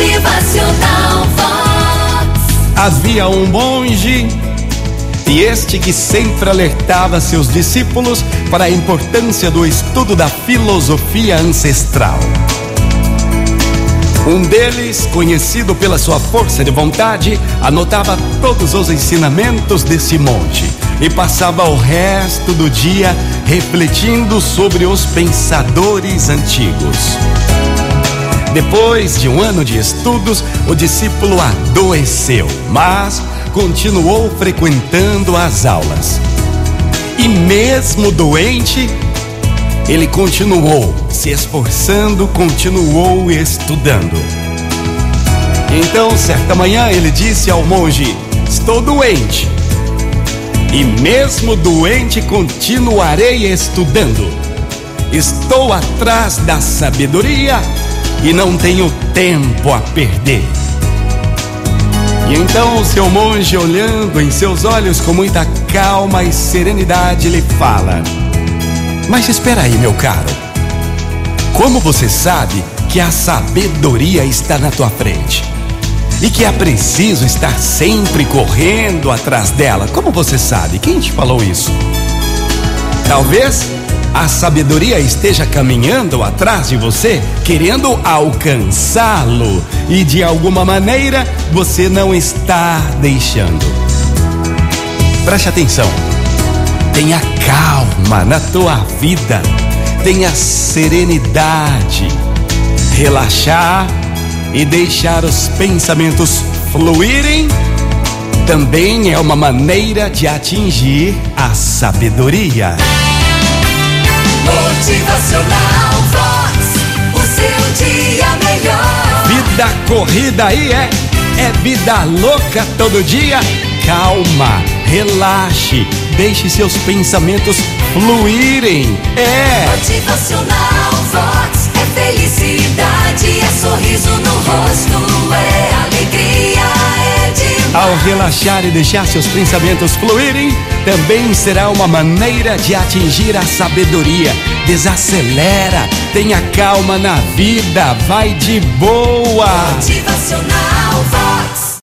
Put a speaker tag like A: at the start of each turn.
A: Motivacional Vox.
B: Havia um monge e este que sempre alertava seus discípulos para a importância do estudo da filosofia ancestral. Um deles, conhecido pela sua força de vontade, anotava todos os ensinamentos desse monte e passava o resto do dia refletindo sobre os pensadores antigos. Depois de um ano de estudos, o discípulo adoeceu, mas continuou frequentando as aulas. E mesmo doente, ele continuou se esforçando, continuou estudando. Então, certa manhã, ele disse ao monge: Estou doente. E mesmo doente, continuarei estudando. Estou atrás da sabedoria e não tenho tempo a perder. E então o seu monge, olhando em seus olhos com muita calma e serenidade, lhe fala: Mas espera aí, meu caro. Como você sabe que a sabedoria está na tua frente? E que é preciso estar sempre correndo atrás dela? Como você sabe? Quem te falou isso? Talvez a sabedoria esteja caminhando atrás de você, querendo alcançá-lo, e de alguma maneira você não está deixando. Preste atenção. Tenha calma na tua vida. Tenha serenidade. Relaxar e deixar os pensamentos fluírem também é uma maneira de atingir a sabedoria.
A: Motivacional Vox. O seu dia melhor.
B: Vida corrida aí é, é vida louca todo dia. Calma, relaxe, deixe seus pensamentos fluírem. É.
A: Motivacional Vox. É felicidade,
B: Ao relaxar e deixar seus pensamentos fluírem, também será uma maneira de atingir a sabedoria. Desacelera, tenha calma na vida, vai de boa.
A: Motivacional Vox.